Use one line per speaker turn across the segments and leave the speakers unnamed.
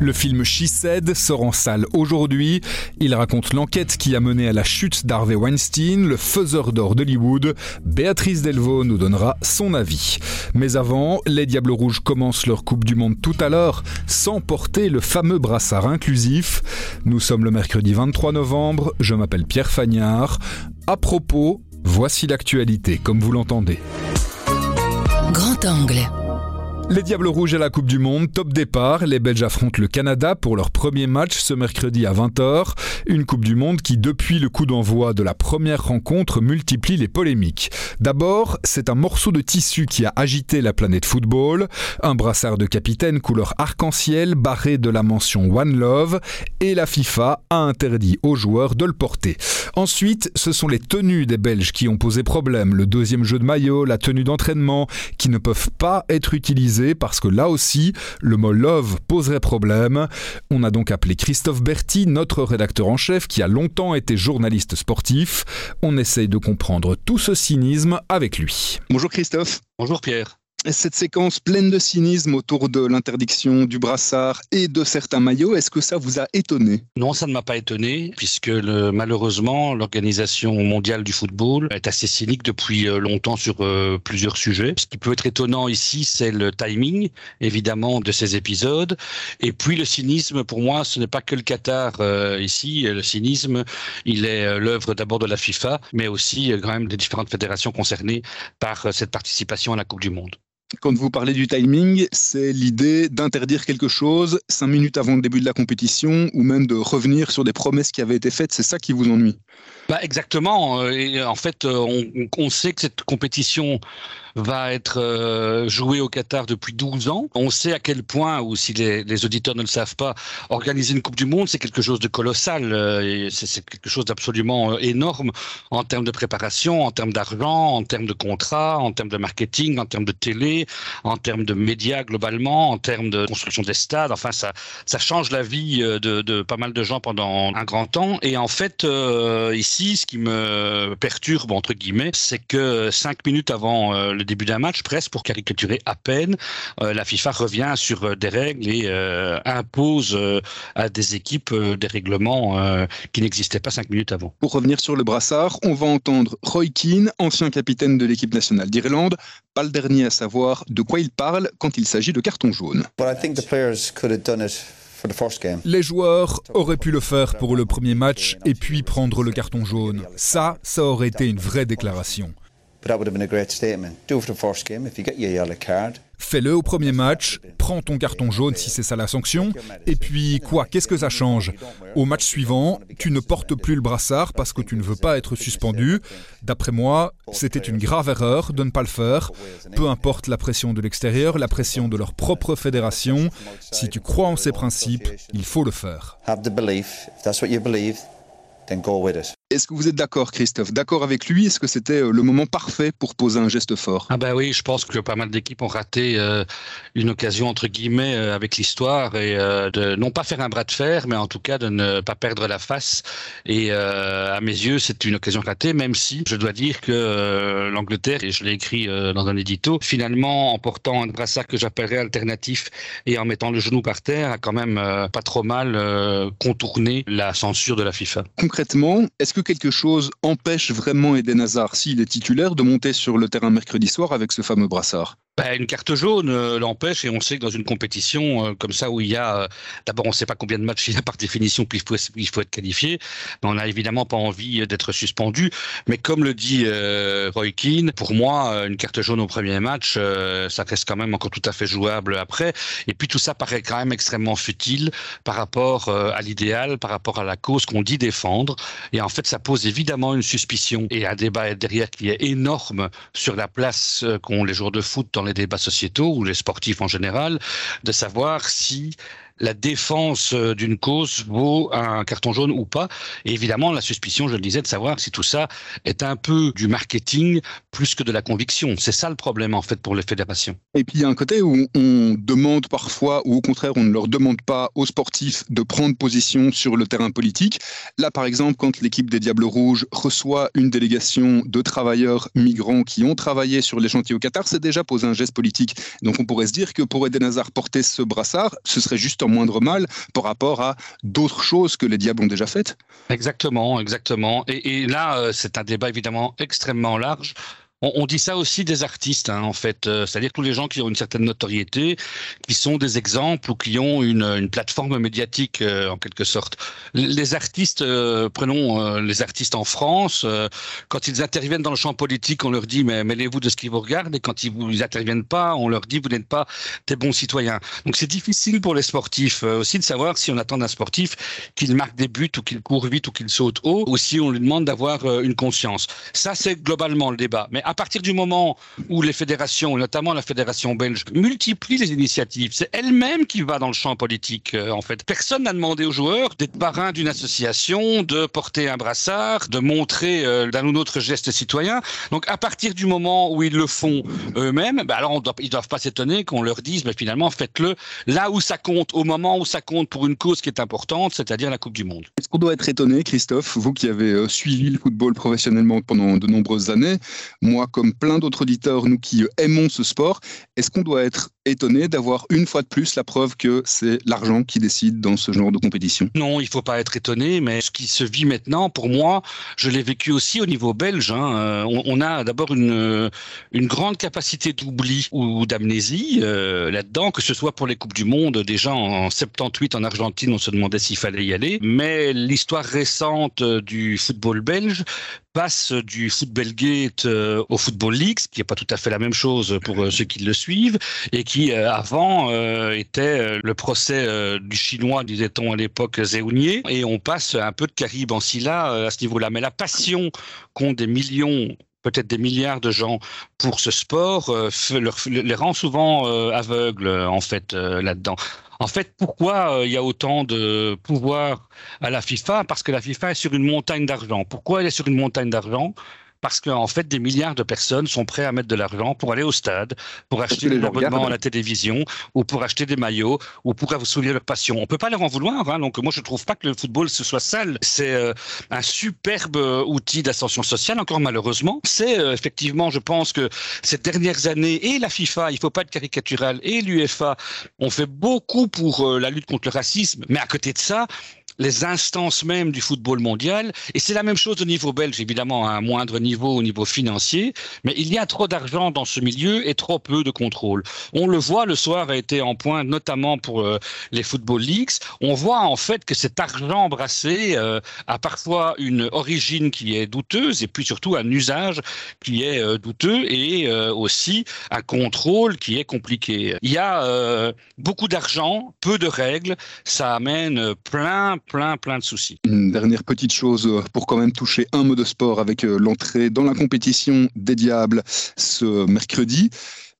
Le film She Said sort en salle aujourd'hui. Il raconte l'enquête qui a mené à la chute d'Harvey Weinstein, le faiseur d'or d'Hollywood. Béatrice Delvaux nous donnera son avis. Mais avant, les Diables Rouges commencent leur Coupe du Monde tout à l'heure, sans porter le fameux brassard inclusif. Nous sommes le mercredi 23 novembre, je m'appelle Pierre Fagnard. À propos, voici l'actualité comme vous l'entendez.
Grand angle.
Les Diables Rouges à la Coupe du Monde, top départ. Les Belges affrontent le Canada pour leur premier match ce mercredi à 20h. Une Coupe du Monde qui, depuis le coup d'envoi de la première rencontre, multiplie les polémiques. D'abord, c'est un morceau de tissu qui a agité la planète football. Un brassard de capitaine couleur arc-en-ciel barré de la mention One Love. Et la FIFA a interdit aux joueurs de le porter. Ensuite, ce sont les tenues des Belges qui ont posé problème. Le deuxième jeu de maillot, la tenue d'entraînement, qui ne peuvent pas être utilisées parce que là aussi, le mot love poserait problème. On a donc appelé Christophe Berti, notre rédacteur en chef, qui a longtemps été journaliste sportif. On essaye de comprendre tout ce cynisme avec lui.
Bonjour Christophe.
Bonjour Pierre
cette séquence pleine de cynisme autour de l'interdiction du brassard et de certains maillots, est-ce que ça vous a étonné?
Non, ça ne m'a pas étonné, puisque malheureusement, l'Organisation mondiale du football est assez cynique depuis euh, longtemps sur euh, plusieurs sujets. Ce qui peut être étonnant ici, c'est le timing, évidemment, de ces épisodes. Et puis le cynisme, pour moi, ce n'est pas que le Qatar euh, ici. Le cynisme, il est l'œuvre d'abord de la FIFA, mais aussi quand même des différentes fédérations concernées par cette participation à la Coupe du Monde.
Quand vous parlez du timing, c'est l'idée d'interdire quelque chose cinq minutes avant le début de la compétition ou même de revenir sur des promesses qui avaient été faites. C'est ça qui vous ennuie?
Bah Exactement. Et en fait, on, on sait que cette compétition va être euh, joué au Qatar depuis 12 ans. On sait à quel point, ou si les, les auditeurs ne le savent pas, organiser une Coupe du Monde, c'est quelque chose de colossal. Euh, c'est quelque chose d'absolument euh, énorme en termes de préparation, en termes d'argent, en termes de contrats, en termes de marketing, en termes de télé, en termes de médias globalement, en termes de construction des stades. Enfin, ça, change la vie de, de pas mal de gens pendant un grand temps. Et en fait, ici, ce qui me perturbe, entre guillemets, c'est que cinq minutes avant le début d'un match, presque pour caricaturer à peine, euh, la FIFA revient sur euh, des règles et euh, impose à des équipes des règlements qui n'existaient pas cinq minutes avant.
Pour revenir sur le brassard, on va entendre Roy Keane, ancien capitaine de l'équipe nationale d'Irlande, pas le dernier à savoir de quoi il parle quand il s'agit de carton jaune.
Les joueurs auraient pu le faire pour le premier match et puis prendre le carton jaune. Ça, ça aurait été une vraie déclaration. Fais-le au premier match, prends ton carton jaune si c'est ça la sanction, et puis quoi, qu'est-ce que ça change? Au match suivant, tu ne portes plus le brassard parce que tu ne veux pas être suspendu. D'après moi, c'était une grave erreur de ne pas le faire, peu importe la pression de l'extérieur, la pression de leur propre fédération. Si tu crois en ces principes, il faut le faire.
Est-ce que vous êtes d'accord, Christophe? D'accord avec lui? Est-ce que c'était euh, le moment parfait pour poser un geste fort?
Ah ben oui, je pense que pas mal d'équipes ont raté euh, une occasion entre guillemets euh, avec l'histoire et de non pas faire un bras de fer, mais en tout cas de ne pas perdre la face. Et à mes yeux, c'est une occasion ratée, même si je dois dire que l'Angleterre, et je l'ai écrit dans un édito, finalement en portant un brassard que j'appellerais alternatif et en mettant le genou par terre, a quand même pas trop mal contourné la censure de la FIFA.
Concrètement, est-ce que quelque chose empêche vraiment Eden Hazard, s'il est titulaire, de monter sur le terrain mercredi soir avec ce fameux brassard?
Bah, une carte jaune euh, l'empêche et on sait que dans une compétition euh, comme ça où il y a, euh, d'abord on ne sait pas combien de matchs il y a par définition, puis il faut, être qualifié, on n'a évidemment pas envie d'être suspendu. Mais comme le dit Roy Keane, pour moi, une carte jaune au premier match, ça reste quand même encore tout à fait jouable après. Et puis tout ça paraît quand même extrêmement futile par rapport à l'idéal, par rapport à la cause qu'on dit défendre. Et en fait, ça pose évidemment une suspicion et un débat derrière qui est énorme sur la place qu'ont les joueurs de foot dans les débats sociétaux ou les sportifs en général, de savoir si la défense euh, d'une cause vaut un carton jaune ou pas. Et évidemment, la suspicion, je le disais, de savoir si tout ça est un peu du marketing plus que de la conviction. C'est ça le problème en fait pour les fédérations.
Et puis il y a un côté où on demande parfois, ou au contraire, on ne leur demande pas aux sportifs de prendre position sur le terrain politique. Là, par exemple, quand l'équipe des Diables Rouges reçoit une délégation de travailleurs migrants qui ont travaillé sur les chantiers au Qatar, c'est déjà posé un geste politique. Donc on pourrait se dire que pour Eden Hazard porter ce brassard, ce serait juste un moindre mal par rapport à d'autres choses que les Diables ont déjà faites.
Exactement, exactement. Et, là, euh, c'est un débat évidemment extrêmement large. On, dit ça aussi des artistes, hein, en fait. Euh, c'est-à-dire tous les gens qui ont une certaine notoriété, qui sont des exemples ou qui ont une, une plateforme médiatique, euh, en quelque sorte. Les artistes, euh, prenons les artistes en France, quand ils interviennent dans le champ politique, on leur dit mais mêlez-vous de ce qui vous regarde, et quand ils vous interviennent pas, on leur dit vous n'êtes pas des bons citoyens. Donc c'est difficile pour les sportifs aussi de savoir si on attend d'un sportif qu'il marque des buts ou qu'il court vite ou qu'il saute haut, ou si on lui demande d'avoir une conscience. Ça c'est globalement le débat. Mais à partir du moment où les fédérations, notamment la fédération belge, multiplient les initiatives, c'est elle-même qui va dans le champ politique, euh, en fait. Personne n'a demandé aux joueurs d'être parrain d'une association, de porter un brassard, de montrer euh, d'un ou autre geste citoyen. Donc, à partir du moment où ils le font eux-mêmes, bah alors on doit, ils doivent pas s'étonner qu'on leur dise, mais finalement, faites-le là où ça compte, au moment où ça compte pour une cause qui est importante, c'est-à-dire la Coupe du Monde.
Est-ce qu'on doit être étonné, Christophe, vous qui avez euh, suivi le football professionnellement pendant de nombreuses années, moi, comme plein d'autres auditeurs, nous qui aimons ce sport, est-ce qu'on doit être étonné d'avoir une fois de plus la preuve que c'est l'argent qui décide dans ce genre de compétition?
Non, il faut pas être étonné, mais ce qui se vit maintenant, pour moi, je l'ai vécu aussi au niveau belge. Hein. Euh, on, a d'abord une, grande capacité d'oubli ou d'amnésie euh, là-dedans, que ce soit pour les Coupes du Monde. Déjà en 78 en Argentine, on se demandait s'il fallait y aller, mais l'histoire récente du football belge passe du football gate euh, au football league, ce qui n'est pas tout à fait la même chose pour ceux qui le suivent, et qui euh, avant euh, était euh, le procès du chinois, disait-on à l'époque, Zéounier, et on passe un peu de Caribe en Silla à ce niveau-là. Mais la passion qu'ont des millions peut-être des milliards de gens pour ce sport les rend souvent aveugles en fait là-dedans. En fait, pourquoi il y a autant de pouvoir à la FIFA? Parce que la FIFA est sur une montagne d'argent. Pourquoi elle est sur une montagne d'argent? Parce qu'en fait, des milliards de personnes sont prêts à mettre de l'argent pour aller au stade, pour acheter des abonnements à la télévision, ou pour acheter des maillots, ou pour vous souvenir leur passion. On peut pas leur en vouloir. Hein. Donc moi, je trouve pas que le football ce soit sale. C'est euh, un superbe euh, outil d'ascension sociale. Encore malheureusement, c'est euh, effectivement, je pense que ces dernières années et la FIFA, il faut pas être caricatural, et l'UEFA ont fait beaucoup pour la lutte contre le racisme. Mais à côté de ça, les instances même du football mondial. Et c'est la même chose au niveau belge, évidemment, à un moindre niveau au niveau financier. Mais il y a trop d'argent dans ce milieu et trop peu de contrôle. On le voit, le soir a été en point, notamment pour euh, les football leagues. On voit en fait que cet argent brassé euh, a parfois une origine qui est douteuse et puis surtout un usage qui est euh, douteux et aussi un contrôle qui est compliqué. Il y a beaucoup d'argent, peu de règles. Ça amène plein, plein, plein de soucis.
Une dernière petite chose euh, pour quand même toucher un mot de sport avec euh, l'entrée dans la compétition des Diables ce mercredi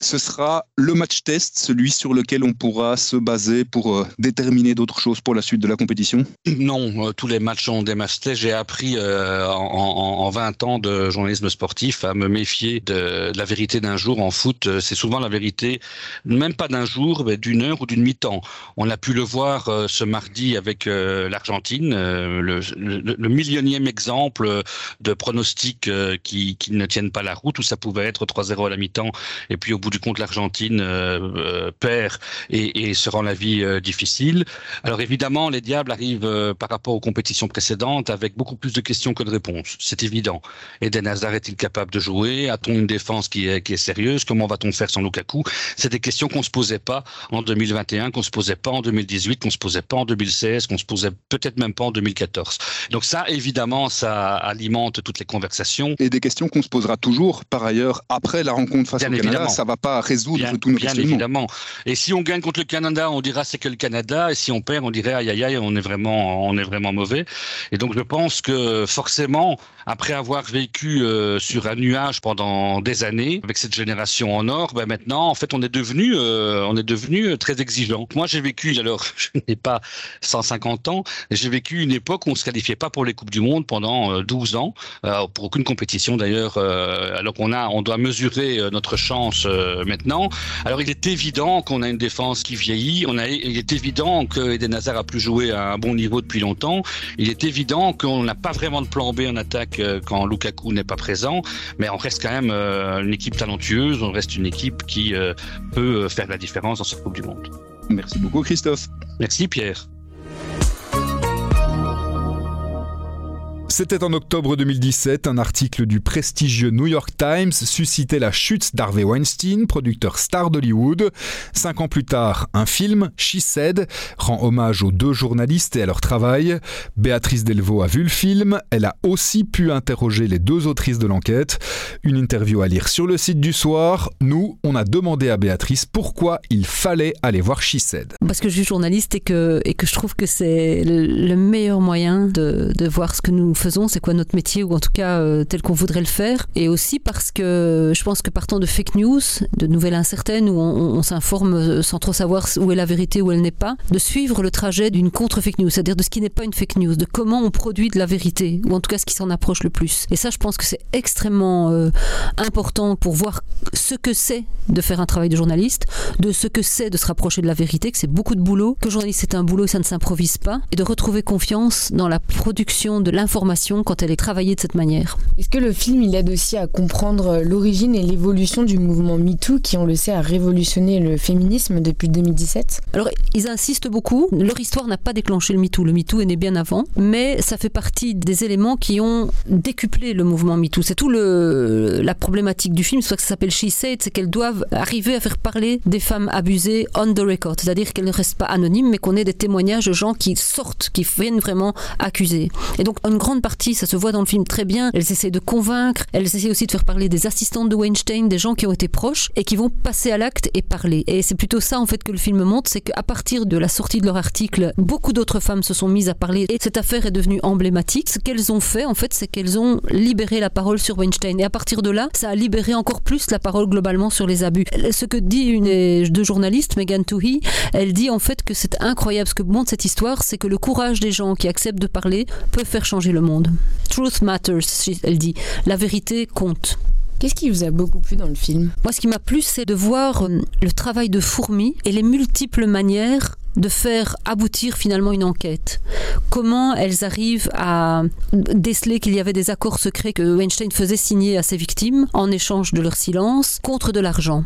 ce sera le match test, celui sur lequel on pourra se baser pour euh, déterminer d'autres choses pour la suite de la compétition?
Non, euh, tous les matchs ont des matchs tests. J'ai appris euh, en, en, 20 ans de journalisme sportif à me méfier de, la vérité d'un jour en foot. C'est souvent la vérité, même pas d'un jour, mais d'une heure ou d'une mi-temps. On a pu le voir ce mardi avec l'Argentine, le, le, millionième exemple de pronostics qui, qui, ne tiennent pas la route, où ça pouvait être 3-0 à la mi-temps, et puis au bout du compte, l'Argentine euh, euh, perd et, se rend la vie euh, difficile. Alors évidemment, les Diables arrivent par rapport aux compétitions précédentes avec beaucoup plus de questions que de réponses. C'est évident. Eden Hazard est-il capable de jouer? A-t-on une défense qui est, qui est sérieuse? Comment va-t-on faire sans Lukaku? C'est des questions qu'on se posait pas en 2021, qu'on se posait pas en 2018, qu'on se posait pas en 2016, qu'on se posait peut-être même pas en 2014. Donc ça, évidemment, ça alimente toutes les conversations.
Et des questions qu'on se posera toujours, par ailleurs, après la rencontre face au Canada. Ça va pas résoudre
bien,
nos
bien évidemment. Et si on gagne contre le Canada, on dira c'est que le Canada, et si on perd, on dirait aïe aïe aïe, on est vraiment, on est vraiment mauvais. Et donc je pense que forcément, après avoir vécu euh, sur un nuage pendant des années avec cette génération en or, ben maintenant, en fait, on est devenu, euh, on est devenu très exigeant. Moi, j'ai vécu, alors, je n'ai pas 150 ans, j'ai vécu une époque où on se qualifiait pas pour les coupes du monde pendant 12 euh, ans, euh, pour aucune compétition d'ailleurs. Euh, alors qu'on a, on doit mesurer euh, notre chance euh, maintenant. Alors, il est évident qu'on a une défense qui vieillit. On a, il est évident que Eden Hazard a plus joué à un bon niveau depuis longtemps. Il est évident qu'on n'a pas vraiment de plan B en attaque euh, quand Lukaku n'est pas présent, mais on reste quand même euh, une équipe talentueuse, on reste une équipe qui euh, peut faire la différence dans cette Coupe du Monde.
Merci beaucoup Christophe.
Merci Pierre.
C'était en octobre 2017, un article du prestigieux New York Times suscitait la chute d'Harvey Weinstein, producteur star d'Hollywood. Cinq ans plus tard, un film, She Said, rend hommage aux deux journalistes et à leur travail. Béatrice Delvaux a vu le film, elle a aussi pu interroger les deux autrices de l'enquête. Une interview à lire sur le site du soir. Nous, on a demandé à Béatrice pourquoi il fallait aller voir She Said.
Parce que je suis journaliste et que, je trouve que c'est le, le meilleur moyen de, de voir ce que nous faisons c'est quoi notre métier, ou en tout cas euh, tel qu'on voudrait le faire. Et aussi parce que je pense que partant de fake news, de nouvelles incertaines, où on, on s'informe euh, sans trop savoir où est la vérité, où elle n'est pas, de suivre le trajet d'une contre-fake news, c'est-à-dire de ce qui n'est pas une fake news, de comment on produit de la vérité, ou en tout cas ce qui s'en approche le plus. Et ça, je pense que c'est extrêmement euh, important pour voir ce que c'est de faire un travail de journaliste, de ce que c'est de se rapprocher de la vérité, que c'est beaucoup de boulot, que journaliste c'est un boulot et ça ne s'improvise pas, et de retrouver confiance dans la production de l'information quand elle est travaillée de cette manière.
Est-ce que le film il aide aussi à comprendre l'origine et l'évolution du mouvement MeToo qui, on le sait, a révolutionné le féminisme depuis 2017
Alors, ils insistent beaucoup. Leur histoire n'a pas déclenché le MeToo. Le MeToo est né bien avant, mais ça fait partie des éléments qui ont décuplé le mouvement MeToo. C'est tout le, la problématique du film, ça que ça s'appelle She Said, c'est qu'elles doivent arriver à faire parler des femmes abusées on the record, c'est-à-dire qu'elles ne restent pas anonymes, mais qu'on ait des témoignages de gens qui sortent, qui viennent vraiment accuser. Et donc, une grande partie, ça se voit dans le film très bien, elles essaient de convaincre, elles essaient aussi de faire parler des assistantes de Weinstein, des gens qui ont été proches et qui vont passer à l'acte et parler. Et c'est plutôt ça en fait que le film montre, c'est qu'à partir de la sortie de leur article, beaucoup d'autres femmes se sont mises à parler et cette affaire est devenue emblématique. Ce qu'elles ont fait en fait, c'est qu'elles ont libéré la parole sur Weinstein et à partir de là, ça a libéré encore plus la parole globalement sur les abus. Ce que dit une des deux journalistes, Megan Toohey, elle dit en fait que c'est incroyable. Ce que montre cette histoire, c'est que le courage des gens qui acceptent de parler peut faire changer le monde. Truth matters, elle dit. La vérité compte.
Qu'est-ce qui vous a beaucoup plu dans le film?
Moi, ce qui m'a plu, c'est de voir euh, le travail de fourmi et les multiples manières de faire aboutir finalement une enquête. Comment elles arrivent à déceler qu'il y avait des accords secrets que Weinstein faisait signer à ses victimes en échange de leur silence contre de l'argent.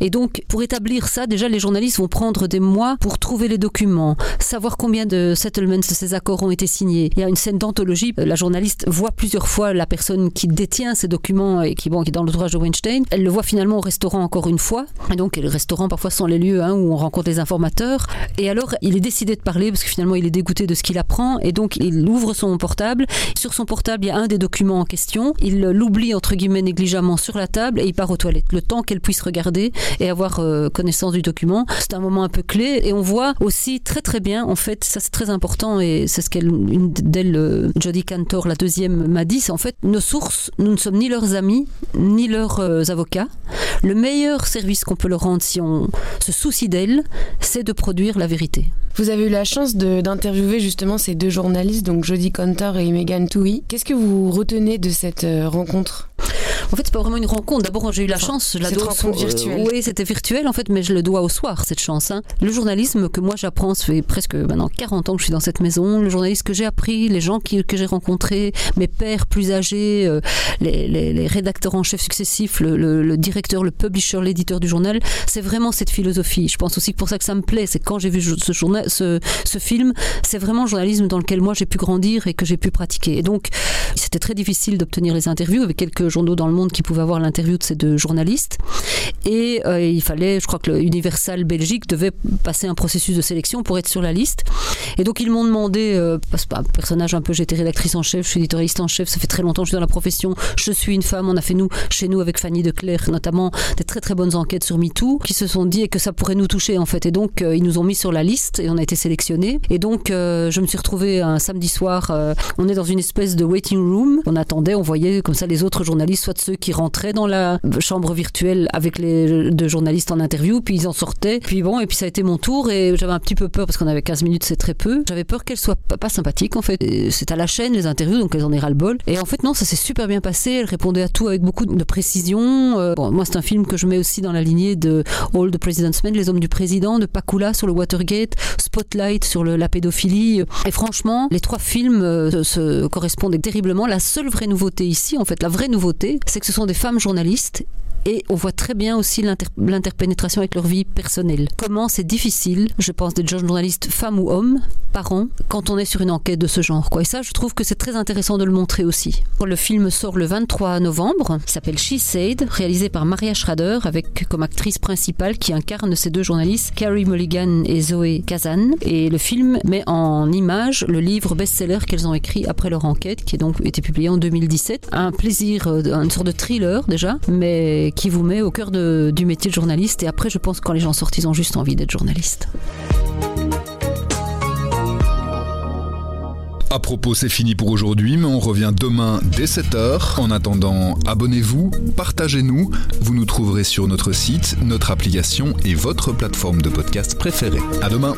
Et donc, pour établir ça, déjà, les journalistes vont prendre des mois pour trouver les documents, savoir combien de settlements de ces accords ont été signés. Il y a une scène d'anthologie. La journaliste voit plusieurs fois la personne qui détient ces documents et qui, est dans l'ouvrage de Weinstein. Elle le voit finalement au restaurant encore une fois. Et donc, les restaurants, parfois, sont les lieux hein, où on rencontre les informateurs. Et alors, il est décidé de parler parce que finalement, il est dégoûté de ce qu'il apprend. Et donc, il ouvre son portable. Sur son portable, il y a un des documents en question. Il l'oublie, entre guillemets, négligemment sur la table et il part aux toilettes. Le temps qu'elle puisse regarder et avoir euh, connaissance du document. C'est un moment un peu clé et on voit aussi très très bien, en fait, ça c'est très important et c'est ce qu'elle, une d'elles, euh, Jodie Cantor, la deuxième, m'a dit, c'est en fait nos sources, nous ne sommes ni leurs amis, ni leurs euh, avocats. Le meilleur service qu'on peut leur rendre si on se soucie d'elles, c'est de produire la
Vous avez eu la chance d'interviewer justement ces deux journalistes, donc Jodie Cantor et Megan Toohey. Qu'est-ce que vous retenez de cette euh, rencontre?
En fait, c'est pas vraiment une rencontre. D'abord, j'ai eu la
Enfin,
chance. Je la dois
rencontre virtuelle.
oui, c'était virtuel en fait, mais je le dois au soir cette chance. hein. Le journalisme que moi j'apprends, ça fait presque maintenant 40 ans que je suis dans cette maison. Le journalisme que j'ai appris, les gens qui- que j'ai rencontrés, mes pères plus âgés, euh, les, les- les rédacteurs en chef successifs, le, le- le directeur, le publisher, l'éditeur du journal, c'est vraiment cette philosophie. Je pense aussi que pour ça que ça me plaît, c'est quand j'ai vu ce, journal, ce, ce film, c'est vraiment le journalisme dans lequel moi j'ai pu grandir et que j'ai pu pratiquer. Et donc, c'était très difficile d'obtenir les interviews avec quelques journaux dans le monde qui pouvait avoir l'interview de ces deux journalistes. Et euh, il fallait, je crois que Universal Belgique devait passer un processus de sélection pour être sur la liste. Et donc ils m'ont demandé, euh, parce que un personnage un peu, j'étais rédactrice en chef, je suis éditorialiste en chef, ça fait très longtemps que je suis dans la profession, je suis une femme, on a fait nous, chez nous avec Fanny Declerc notamment, des très très bonnes enquêtes sur MeToo, qui se sont dit que ça pourrait nous toucher en fait. Et donc euh, ils nous ont mis sur la liste et on a été sélectionnés. Et donc je me suis retrouvée un samedi soir, on est dans une espèce de waiting room, on attendait, on voyait comme ça les autres journalistes, soit ceux qui rentraient dans la chambre virtuelle avec les deux journalistes en interview, puis ils en sortaient. Puis bon, et puis ça a été mon tour et j'avais un petit peu peur parce qu'on avait 15 minutes, c'est très peu. J'avais peur qu'elle soit pas, sympathique en fait. C'est à la chaîne les interviews, donc elles en ras le bol. Et en fait, non, ça s'est super bien passé. Elle répondait à tout avec beaucoup de précision. Euh, moi, c'est un film que je mets aussi dans la lignée de All the President's Men, Les Hommes du Président, de Pakula sur le Watergate, Spotlight sur la pédophilie. Et franchement, les trois films euh, se correspondent terriblement. La seule vraie nouveauté ici, en fait, la vraie nouveauté, c'est que ce sont des femmes journalistes et on voit très bien aussi l'interpénétration avec leur vie personnelle. Comment c'est difficile, je pense, d'être journaliste femme ou homme, parent, quand on est sur une enquête de ce genre. Et ça, je trouve que c'est très intéressant de le montrer aussi. Le film sort le 23 novembre, il s'appelle She Said, réalisé par Maria Schrader, avec comme actrice principale qui incarne ces deux journalistes, Carrie Mulligan et Zoé Kazan. Et le film met en image le livre best-seller qu'elles ont écrit après leur enquête, qui a donc été publié en 2017. Un plaisir, euh, une sorte de thriller déjà, mais qui vous met au cœur du métier de journaliste. Et après, je pense que quand les gens sortent, ils ont juste envie d'être journaliste.
À propos, c'est fini pour aujourd'hui, mais on revient demain dès 7h. En attendant, abonnez-vous, partagez-nous. Vous nous trouverez sur notre site, notre application et votre plateforme de podcast préférée. À demain!